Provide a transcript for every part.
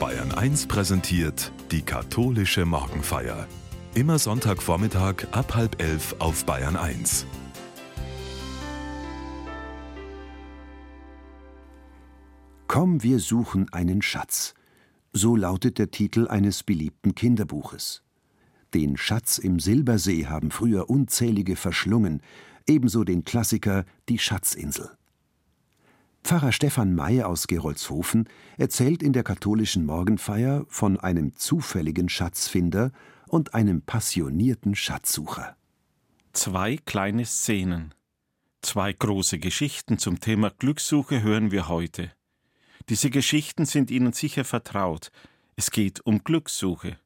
Bayern 1 präsentiert die katholische Morgenfeier. Immer Sonntagvormittag ab halb elf auf Bayern 1. Komm, wir suchen einen Schatz. So lautet der Titel eines beliebten Kinderbuches. Den Schatz im Silbersee haben früher unzählige verschlungen, ebenso den Klassiker Die Schatzinsel. Pfarrer Stefan May aus Gerolzhofen erzählt in der katholischen Morgenfeier von einem zufälligen Schatzfinder und einem passionierten Schatzsucher. Zwei kleine Szenen. Zwei große Geschichten zum Thema Glückssuche hören wir heute. Diese Geschichten sind Ihnen sicher vertraut. Es geht um Glückssuche.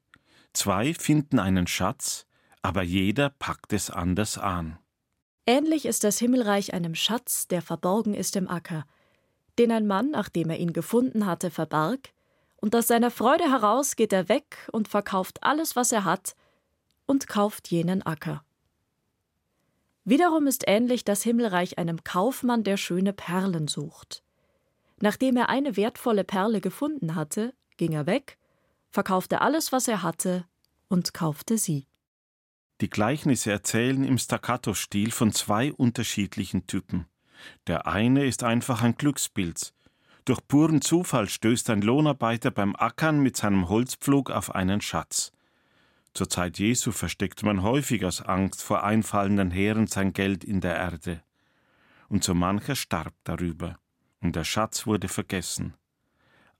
Zwei finden einen Schatz, aber jeder packt es anders an. Ähnlich ist das Himmelreich einem Schatz, der verborgen ist im Acker, den ein Mann, nachdem er ihn gefunden hatte, verbarg, und aus seiner Freude heraus geht er weg und verkauft alles, was er hat, und kauft jenen Acker. Wiederum ist ähnlich das Himmelreich einem Kaufmann, der schöne Perlen sucht. Nachdem er eine wertvolle Perle gefunden hatte, ging er weg, verkaufte alles, was er hatte, und kaufte sie. Die Gleichnisse erzählen im Staccato-Stil von zwei unterschiedlichen Typen. Der eine ist einfach ein Glückspilz. Durch puren Zufall stößt ein Lohnarbeiter beim Ackern mit seinem Holzpflug auf einen Schatz. Zur Zeit Jesu versteckte man häufig aus Angst vor einfallenden Heeren sein Geld in der Erde. Und so mancher starb darüber, und der Schatz wurde vergessen.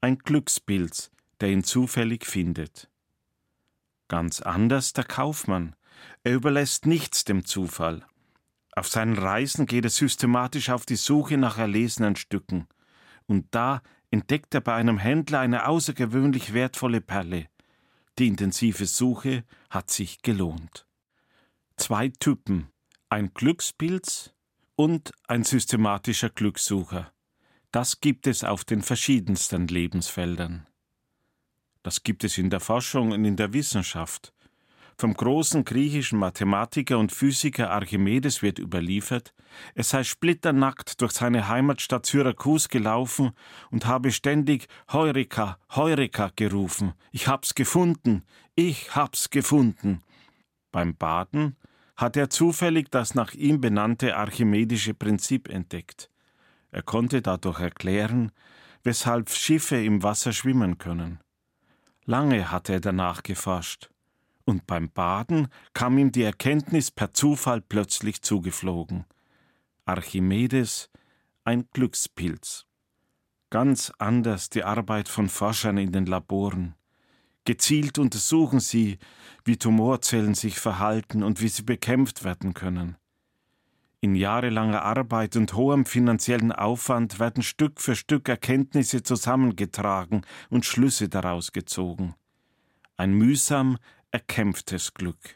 Ein Glückspilz, der ihn zufällig findet. Ganz anders der Kaufmann. Er überlässt nichts dem Zufall. Auf seinen Reisen geht er systematisch auf die Suche nach erlesenen Stücken. Und da entdeckt er bei einem Händler eine außergewöhnlich wertvolle Perle. Die intensive Suche hat sich gelohnt. Zwei Typen, ein Glückspilz und ein systematischer Glückssucher. Das gibt es auf den verschiedensten Lebensfeldern. Das gibt es in der Forschung und in der Wissenschaft. Vom großen griechischen Mathematiker und Physiker Archimedes wird überliefert, er sei splitternackt durch seine Heimatstadt Syrakus gelaufen und habe ständig Heureka, Heureka gerufen. Ich hab's gefunden, ich hab's gefunden. Beim Baden hat er zufällig das nach ihm benannte archimedische Prinzip entdeckt. Er konnte dadurch erklären, weshalb Schiffe im Wasser schwimmen können. Lange hatte er danach geforscht und beim Baden kam ihm die Erkenntnis per Zufall plötzlich zugeflogen. Archimedes, ein Glückspilz. Ganz anders die Arbeit von Forschern in den Laboren. Gezielt untersuchen sie, wie Tumorzellen sich verhalten und wie sie bekämpft werden können. In jahrelanger Arbeit und hohem finanziellen Aufwand werden Stück für Stück Erkenntnisse zusammengetragen und Schlüsse daraus gezogen. Ein mühsam erkämpftes Glück.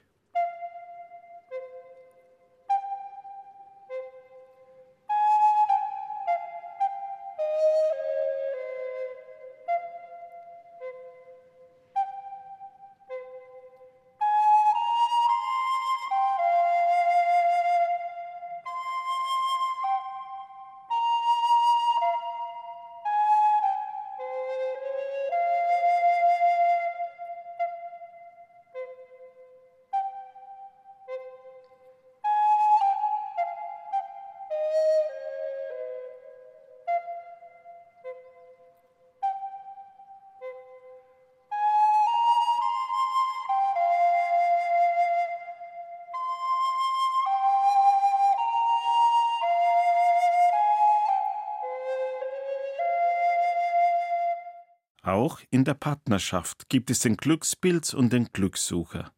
Auch in der Partnerschaft gibt es den Glückspilz und den Glückssucher.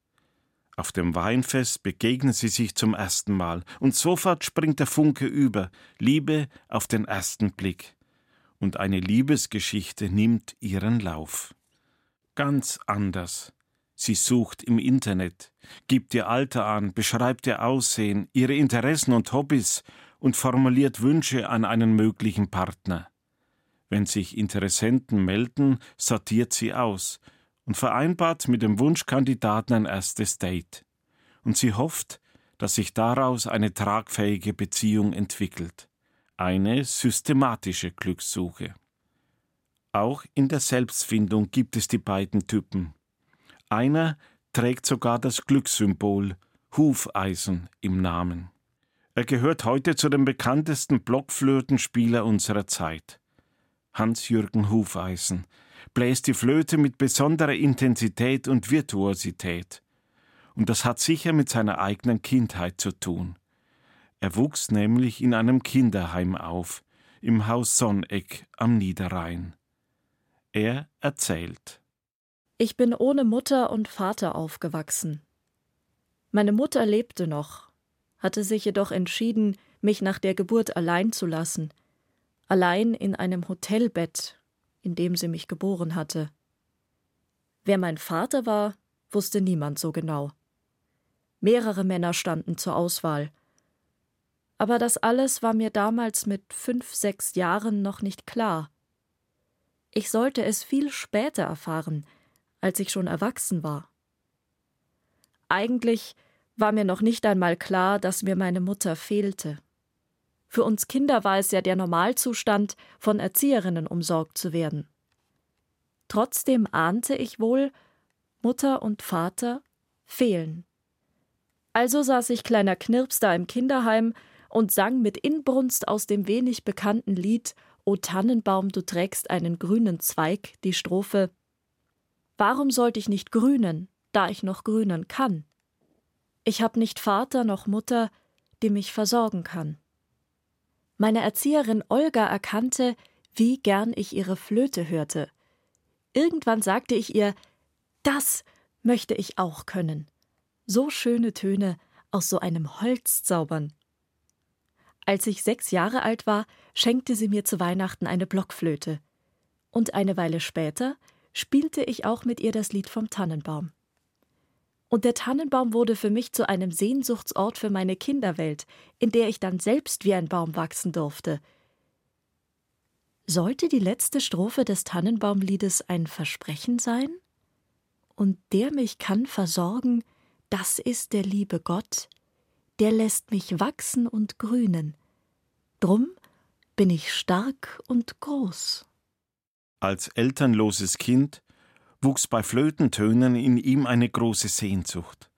Auf dem Weinfest begegnen sie sich zum ersten Mal, und sofort springt der Funke über, Liebe auf den ersten Blick. Und eine Liebesgeschichte nimmt ihren Lauf. Ganz anders. Sie sucht im Internet, gibt ihr Alter an, beschreibt ihr Aussehen, ihre Interessen und Hobbys und formuliert Wünsche an einen möglichen Partner. Wenn sich Interessenten melden, sortiert sie aus und vereinbart mit dem Wunschkandidaten ein erstes Date. Und sie hofft, dass sich daraus eine tragfähige Beziehung entwickelt. Eine systematische Glückssuche. Auch in der Selbstfindung gibt es die beiden Typen. Einer trägt sogar das Glückssymbol Hufeisen im Namen. Er gehört heute zu den bekanntesten Blockflötenspieler unserer Zeit. Hans-Jürgen Hufeisen bläst die Flöte mit besonderer Intensität und Virtuosität. Und das hat sicher mit seiner eigenen Kindheit zu tun. Er wuchs nämlich in einem Kinderheim auf, im Haus Sonneck am Niederrhein. Er erzählt. Ich bin ohne Mutter und Vater aufgewachsen. Meine Mutter lebte noch, hatte sich jedoch entschieden, mich nach der Geburt allein zu lassen, allein in einem Hotelbett, in dem sie mich geboren hatte. Wer mein Vater war, wusste niemand so genau. Mehrere Männer standen zur Auswahl. Aber das alles war mir damals mit fünf, sechs Jahren noch nicht klar. Ich sollte es viel später erfahren, als ich schon erwachsen war. Eigentlich war mir noch nicht einmal klar, dass mir meine Mutter fehlte. Für uns Kinder war es ja der Normalzustand, von Erzieherinnen umsorgt zu werden. Trotzdem ahnte ich wohl, Mutter und Vater fehlen. Also saß ich kleiner Knirps da im Kinderheim und sang mit Inbrunst aus dem wenig bekannten Lied O Tannenbaum, du trägst einen grünen Zweig die Strophe Warum sollte ich nicht grünen, da ich noch grünen kann? Ich hab nicht Vater noch Mutter, die mich versorgen kann. Meine Erzieherin Olga erkannte, wie gern ich ihre Flöte hörte. Irgendwann sagte ich ihr, das möchte ich auch können. So schöne Töne aus so einem Holz zaubern. Als ich sechs Jahre alt war, schenkte sie mir zu Weihnachten eine Blockflöte. Und eine Weile später spielte ich auch mit ihr das Lied vom Tannenbaum. Und der Tannenbaum wurde für mich zu einem Sehnsuchtsort für meine Kinderwelt, in der ich dann selbst wie ein Baum wachsen durfte. Sollte die letzte Strophe des Tannenbaumliedes ein Versprechen sein? Und der mich kann versorgen, das ist der liebe Gott, der lässt mich wachsen und grünen. Drum bin ich stark und groß. Als elternloses Kind wuchs bei Flötentönen in ihm eine große Sehnsucht.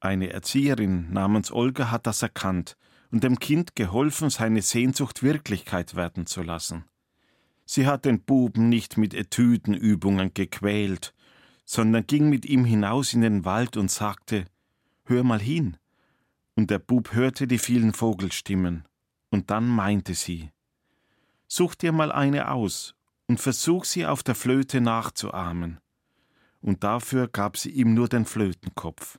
Eine Erzieherin namens Olga hat das erkannt und dem Kind geholfen, seine Sehnsucht Wirklichkeit werden zu lassen. Sie hat den Buben nicht mit Etüdenübungen gequält, sondern ging mit ihm hinaus in den Wald und sagte Hör mal hin. Und der Bub hörte die vielen Vogelstimmen, und dann meinte sie Such dir mal eine aus und versuch sie auf der Flöte nachzuahmen und dafür gab sie ihm nur den Flötenkopf.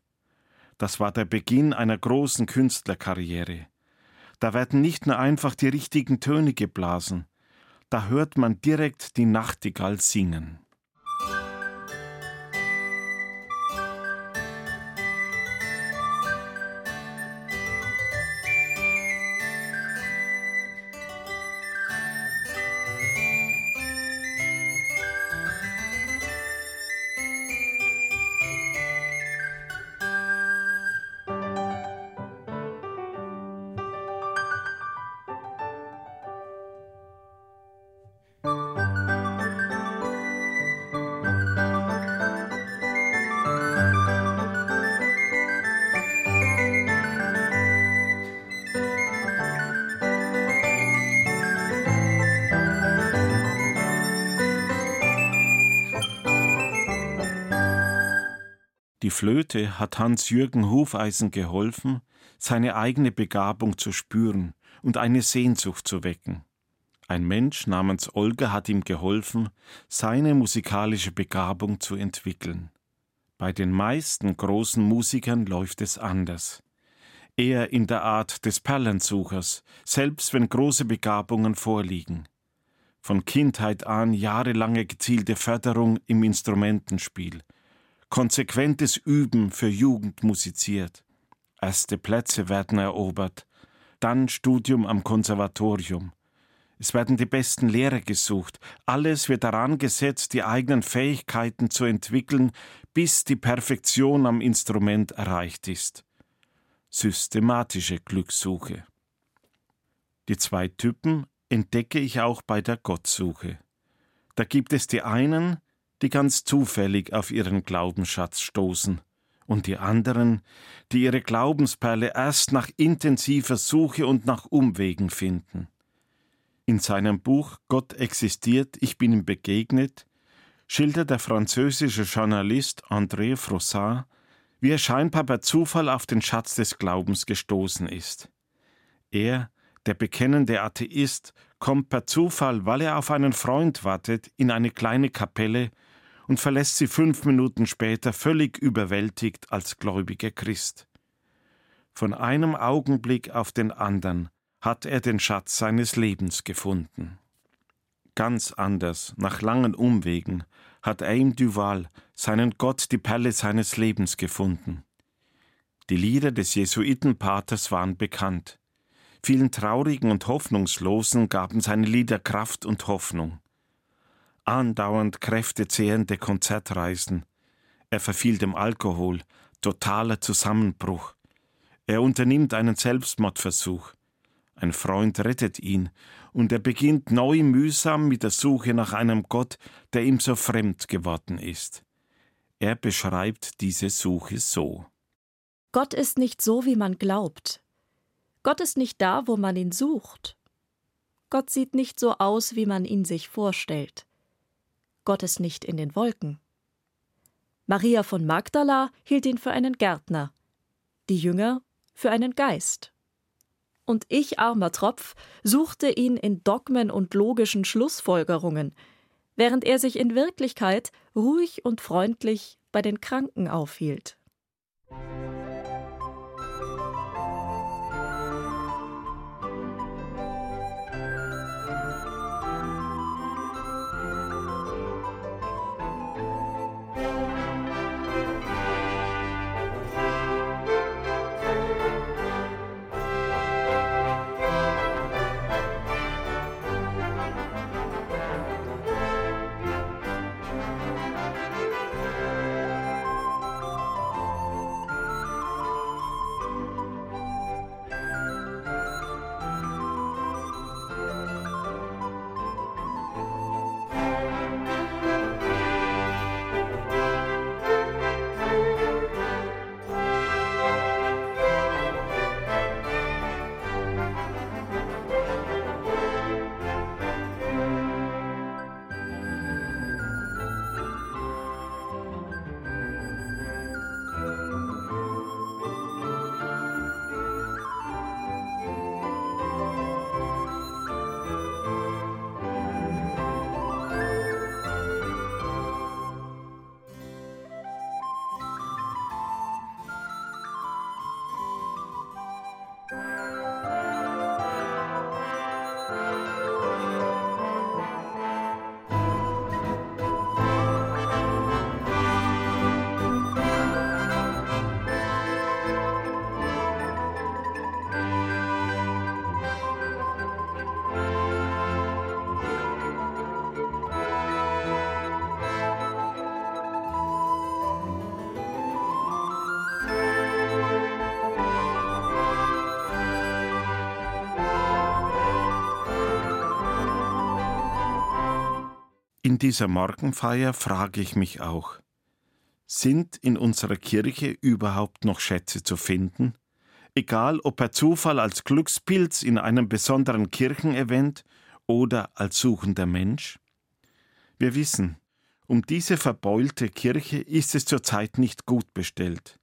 Das war der Beginn einer großen Künstlerkarriere. Da werden nicht nur einfach die richtigen Töne geblasen, da hört man direkt die Nachtigall singen. Die Flöte hat Hans-Jürgen Hufeisen geholfen, seine eigene Begabung zu spüren und eine Sehnsucht zu wecken. Ein Mensch namens Olga hat ihm geholfen, seine musikalische Begabung zu entwickeln. Bei den meisten großen Musikern läuft es anders. Eher in der Art des Perlensuchers, selbst wenn große Begabungen vorliegen. Von Kindheit an jahrelange gezielte Förderung im Instrumentenspiel – konsequentes Üben für Jugend musiziert. Erste Plätze werden erobert, dann Studium am Konservatorium. Es werden die besten Lehrer gesucht, alles wird daran gesetzt, die eigenen Fähigkeiten zu entwickeln, bis die Perfektion am Instrument erreicht ist. Systematische Glückssuche. Die zwei Typen entdecke ich auch bei der Gottsuche. Da gibt es die einen, die ganz zufällig auf ihren Glaubensschatz stoßen, und die anderen, die ihre Glaubensperle erst nach intensiver Suche und nach Umwegen finden. In seinem Buch Gott existiert, ich bin ihm begegnet, schildert der französische Journalist André Frossard, wie er scheinbar per Zufall auf den Schatz des Glaubens gestoßen ist. Er, der bekennende Atheist, kommt per Zufall, weil er auf einen Freund wartet, in eine kleine Kapelle und verlässt sie fünf Minuten später völlig überwältigt als gläubiger Christ. Von einem Augenblick auf den anderen hat er den Schatz seines Lebens gefunden. Ganz anders, nach langen Umwegen, hat Aim Duval, seinen Gott, die Perle seines Lebens gefunden. Die Lieder des Jesuitenpaters waren bekannt. Vielen Traurigen und Hoffnungslosen gaben seine Lieder Kraft und Hoffnung andauernd kräftezehrende Konzertreisen. Er verfiel dem Alkohol, totaler Zusammenbruch. Er unternimmt einen Selbstmordversuch. Ein Freund rettet ihn, und er beginnt neu mühsam mit der Suche nach einem Gott, der ihm so fremd geworden ist. Er beschreibt diese Suche so. Gott ist nicht so, wie man glaubt. Gott ist nicht da, wo man ihn sucht. Gott sieht nicht so aus, wie man ihn sich vorstellt. Gott ist nicht in den Wolken. Maria von Magdala hielt ihn für einen Gärtner, die Jünger für einen Geist. Und ich, armer Tropf, suchte ihn in Dogmen und logischen Schlussfolgerungen, während er sich in Wirklichkeit ruhig und freundlich bei den Kranken aufhielt. In dieser Morgenfeier frage ich mich auch, sind in unserer Kirche überhaupt noch Schätze zu finden? Egal ob per Zufall als Glückspilz in einem besonderen Kirchenevent oder als suchender Mensch? Wir wissen, um diese verbeulte Kirche ist es zurzeit nicht gut bestellt.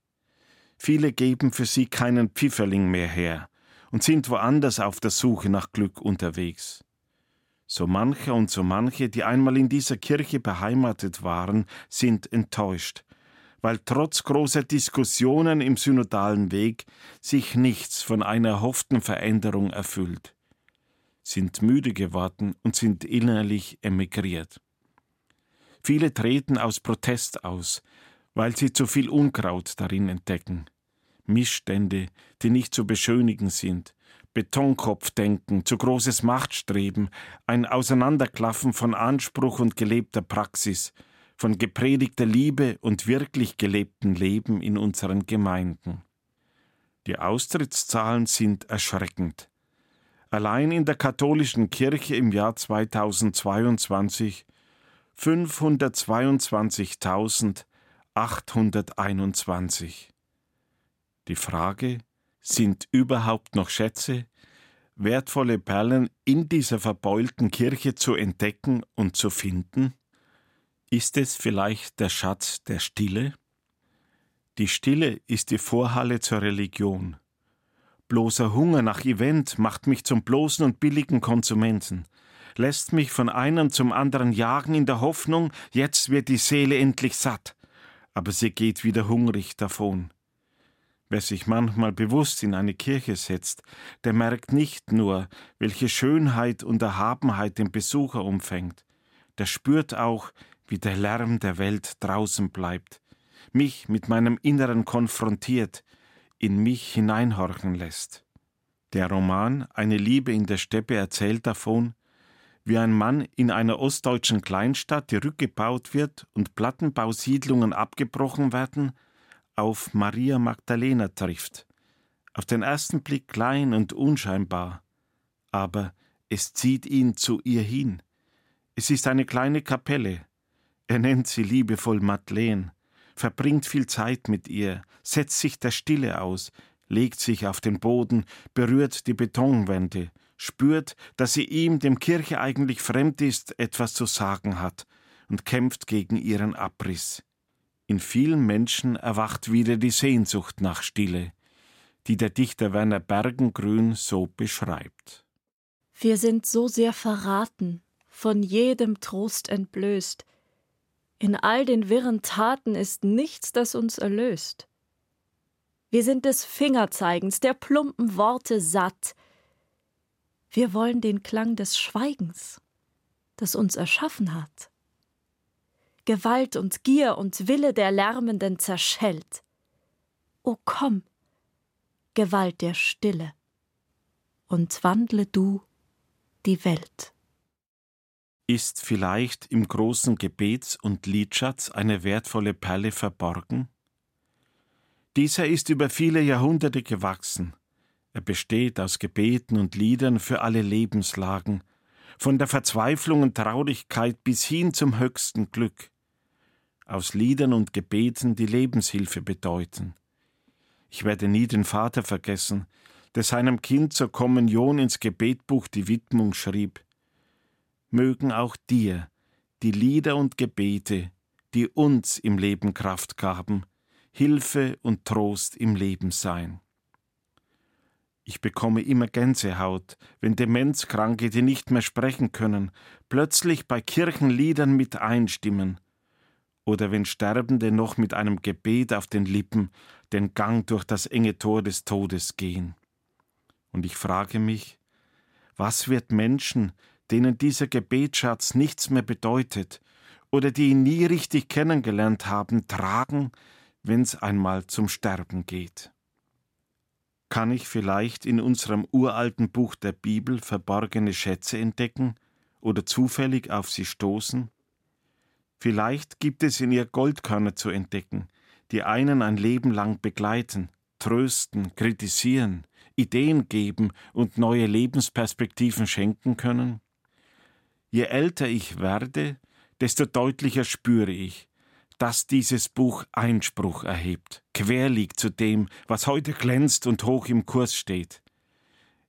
Viele geben für sie keinen Pfifferling mehr her und sind woanders auf der Suche nach Glück unterwegs. So manche und so manche, die einmal in dieser Kirche beheimatet waren, sind enttäuscht, weil trotz großer Diskussionen im synodalen Weg sich nichts von einer erhofften Veränderung erfüllt, sind müde geworden und sind innerlich emigriert. Viele treten aus Protest aus, weil sie zu viel Unkraut darin entdecken. Missstände, die nicht zu beschönigen sind, Betonkopfdenken, zu großes Machtstreben, ein Auseinanderklaffen von Anspruch und gelebter Praxis, von gepredigter Liebe und wirklich gelebtem Leben in unseren Gemeinden. Die Austrittszahlen sind erschreckend. Allein in der katholischen Kirche im Jahr 2022 522.821. Die Frage, sind überhaupt noch Schätze, wertvolle Perlen in dieser verbeulten Kirche zu entdecken und zu finden? Ist es vielleicht der Schatz der Stille? Die Stille ist die Vorhalle zur Religion. Bloßer Hunger nach Event macht mich zum bloßen und billigen Konsumenten, lässt mich von einem zum anderen jagen in der Hoffnung, jetzt wird die Seele endlich satt, aber sie geht wieder hungrig davon. Wer sich manchmal bewusst in eine Kirche setzt, der merkt nicht nur, welche Schönheit und Erhabenheit den Besucher umfängt, der spürt auch, wie der Lärm der Welt draußen bleibt, mich mit meinem Inneren konfrontiert, in mich hineinhorchen lässt. Der Roman Eine Liebe in der Steppe erzählt davon, wie ein Mann in einer ostdeutschen Kleinstadt, die rückgebaut wird und Plattenbausiedlungen abgebrochen werden, auf Maria Magdalena trifft. Auf den ersten Blick klein und unscheinbar, aber es zieht ihn zu ihr hin. Es ist eine kleine Kapelle. Er nennt sie liebevoll Madeleine, verbringt viel Zeit mit ihr, setzt sich der Stille aus, legt sich auf den Boden, berührt die Betonwände, spürt, dass sie ihm, dem Kirche eigentlich fremd ist, etwas zu sagen hat und kämpft gegen ihren Abriss. In vielen Menschen erwacht wieder die Sehnsucht nach Stille, die der Dichter Werner Bergengrün so beschreibt. Wir sind so sehr verraten, von jedem Trost entblößt. In all den wirren Taten ist nichts, das uns erlöst. Wir sind des Fingerzeigens, der plumpen Worte satt. Wir wollen den Klang des Schweigens, das uns erschaffen hat. Gewalt und Gier und Wille der Lärmenden zerschellt. O komm, Gewalt der Stille, und wandle du die Welt. Ist vielleicht im großen Gebets- und Liedschatz eine wertvolle Perle verborgen? Dieser ist über viele Jahrhunderte gewachsen. Er besteht aus Gebeten und Liedern für alle Lebenslagen, von der Verzweiflung und Traurigkeit bis hin zum höchsten Glück. Aus Liedern und Gebeten, die Lebenshilfe bedeuten. Ich werde nie den Vater vergessen, der seinem Kind zur Kommunion ins Gebetbuch die Widmung schrieb. Mögen auch dir die Lieder und Gebete, die uns im Leben Kraft gaben, Hilfe und Trost im Leben sein. Ich bekomme immer Gänsehaut, wenn Demenzkranke, die nicht mehr sprechen können, plötzlich bei Kirchenliedern mit einstimmen, oder wenn Sterbende noch mit einem Gebet auf den Lippen den Gang durch das enge Tor des Todes gehen. Und ich frage mich, was wird Menschen, denen dieser Gebetsschatz nichts mehr bedeutet oder die ihn nie richtig kennengelernt haben, tragen, wenn's einmal zum Sterben geht. Kann ich vielleicht in unserem uralten Buch der Bibel verborgene Schätze entdecken oder zufällig auf sie stoßen? Vielleicht gibt es in ihr Goldkörner zu entdecken, die einen ein Leben lang begleiten, trösten, kritisieren, Ideen geben und neue Lebensperspektiven schenken können? Je älter ich werde, desto deutlicher spüre ich, dass dieses Buch Einspruch erhebt, quer liegt zu dem, was heute glänzt und hoch im Kurs steht.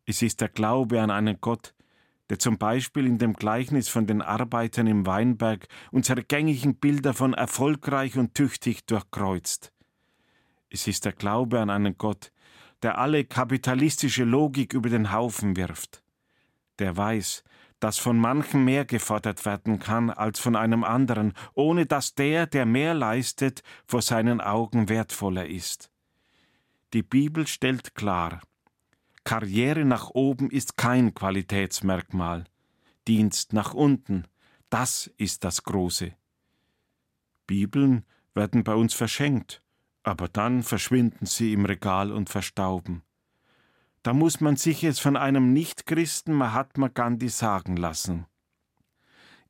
Es ist der Glaube an einen Gott, der zum Beispiel in dem Gleichnis von den Arbeitern im Weinberg unsere gängigen Bilder von erfolgreich und tüchtig durchkreuzt. Es ist der Glaube an einen Gott, der alle kapitalistische Logik über den Haufen wirft, der weiß, dass von manchem mehr gefordert werden kann als von einem anderen, ohne dass der, der mehr leistet, vor seinen Augen wertvoller ist. Die Bibel stellt klar, Karriere nach oben ist kein Qualitätsmerkmal, Dienst nach unten, das ist das Große. Bibeln werden bei uns verschenkt, aber dann verschwinden sie im Regal und verstauben. Da muss man sich es von einem Nichtchristen Mahatma Gandhi sagen lassen.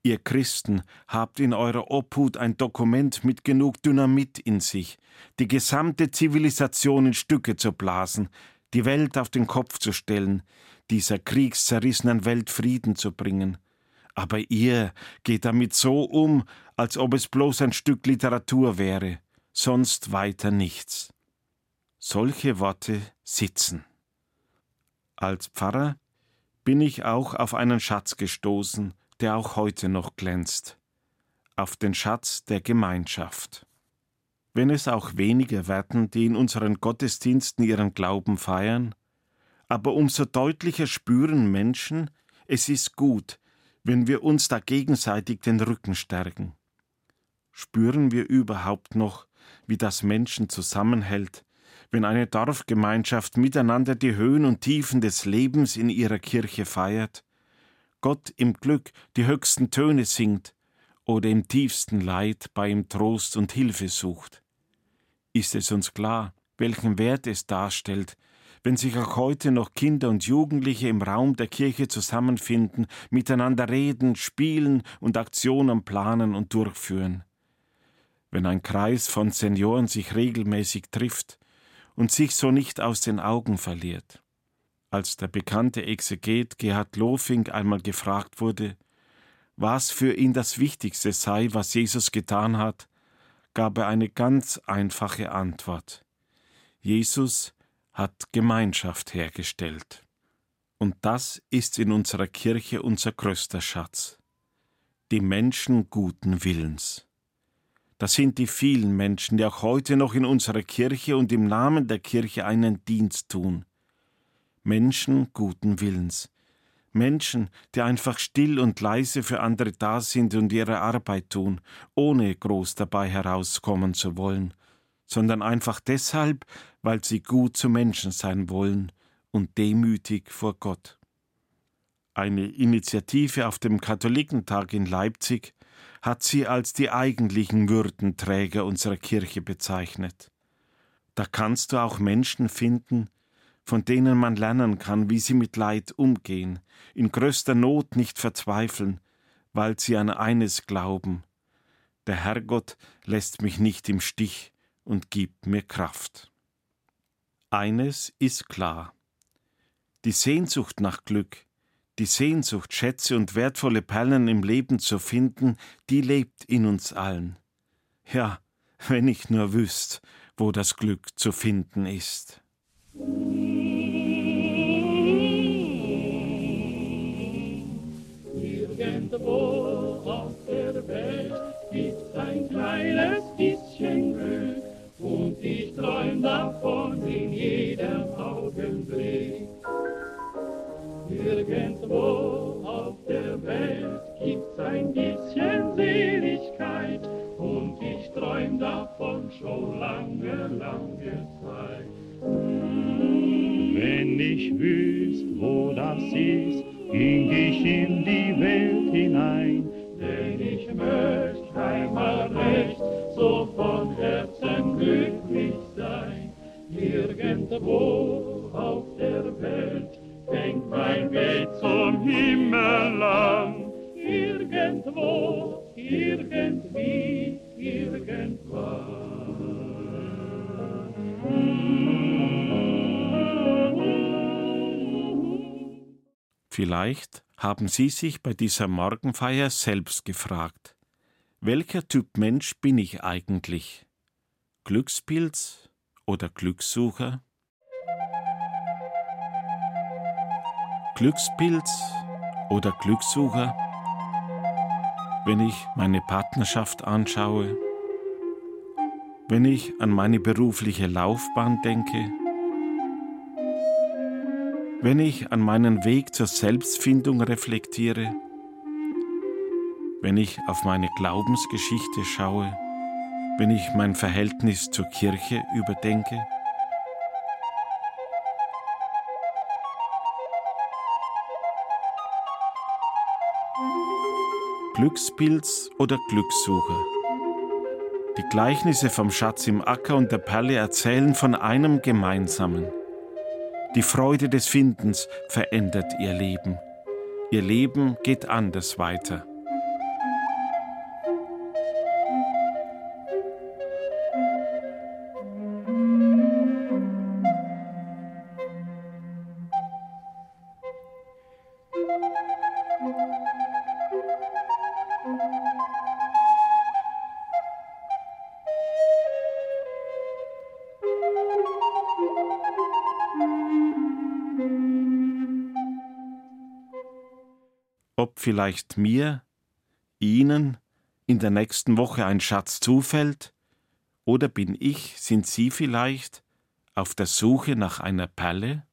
Ihr Christen habt in eurer Obhut ein Dokument mit genug Dynamit in sich, die gesamte Zivilisation in Stücke zu blasen, die Welt auf den Kopf zu stellen, dieser kriegszerrissenen Welt Frieden zu bringen. Aber ihr geht damit so um, als ob es bloß ein Stück Literatur wäre, sonst weiter nichts. Solche Worte sitzen. Als Pfarrer bin ich auch auf einen Schatz gestoßen, der auch heute noch glänzt, auf den Schatz der Gemeinschaft. Wenn es auch weniger werden, die in unseren Gottesdiensten ihren Glauben feiern, aber umso deutlicher spüren Menschen, es ist gut, wenn wir uns da gegenseitig den Rücken stärken? Spüren wir überhaupt noch, wie das Menschen zusammenhält, wenn eine Dorfgemeinschaft miteinander die Höhen und Tiefen des Lebens in ihrer Kirche feiert, Gott im Glück die höchsten Töne singt oder im tiefsten Leid bei ihm Trost und Hilfe sucht? Ist es uns klar, welchen Wert es darstellt, wenn sich auch heute noch Kinder und Jugendliche im Raum der Kirche zusammenfinden, miteinander reden, spielen und Aktionen planen und durchführen. Wenn ein Kreis von Senioren sich regelmäßig trifft und sich so nicht aus den Augen verliert. Als der bekannte Exeget Gerhard Lofing einmal gefragt wurde, was für ihn das Wichtigste sei, was Jesus getan hat, gab er eine ganz einfache Antwort. Jesus hat Gemeinschaft hergestellt. Und das ist in unserer Kirche unser größter Schatz. Die Menschen guten Willens. Das sind die vielen Menschen, die auch heute noch in unserer Kirche und im Namen der Kirche einen Dienst tun. Menschen guten Willens. Menschen, die einfach still und leise für andere da sind und ihre Arbeit tun, ohne groß dabei herauskommen zu wollen, sondern einfach deshalb, weil sie gut zu Menschen sein wollen und demütig vor Gott. Eine Initiative auf dem Katholikentag in Leipzig hat sie als die eigentlichen Würdenträger unserer Kirche bezeichnet. Da kannst du auch Menschen finden, von denen man lernen kann, wie sie mit Leid umgehen, in größter Not nicht verzweifeln, weil sie an eines glauben. Der Herrgott lässt mich nicht im Stich, und gibt mir Kraft. Eines ist klar. Die Sehnsucht nach Glück, die Sehnsucht, Schätze und wertvolle Perlen im Leben zu finden, die lebt in uns allen. Ja, wenn ich nur wüsst, wo das Glück zu finden ist. Irgendwo auf der Welt gibt's ein kleines bisschen Glück und ich träum davon in jedem Augenblick. Irgendwo auf der Welt gibt's ein bisschen Seligkeit und ich träum davon schon lange, lange Zeit. Wenn ich wüsst, wo das ist, ging ich in hinein, denn ich möchte einmal recht haben Sie sich bei dieser Morgenfeier selbst gefragt, welcher Typ Mensch bin ich eigentlich? Glückspilz oder Glückssucher? Glückspilz oder Glückssucher? Wenn ich meine Partnerschaft anschaue, wenn ich an meine berufliche Laufbahn denke, wenn ich an meinen Weg zur Selbstfindung reflektiere, wenn ich auf meine Glaubensgeschichte schaue, wenn ich mein Verhältnis zur Kirche überdenke, Glückspilz oder Glückssucher. Die Gleichnisse vom Schatz im Acker und der Perle erzählen von einem gemeinsamen – die Freude des Findens verändert ihr Leben. Ihr Leben geht anders weiter. Vielleicht mir, Ihnen in der nächsten Woche ein Schatz zufällt, oder bin ich, sind Sie vielleicht auf der Suche nach einer Perle?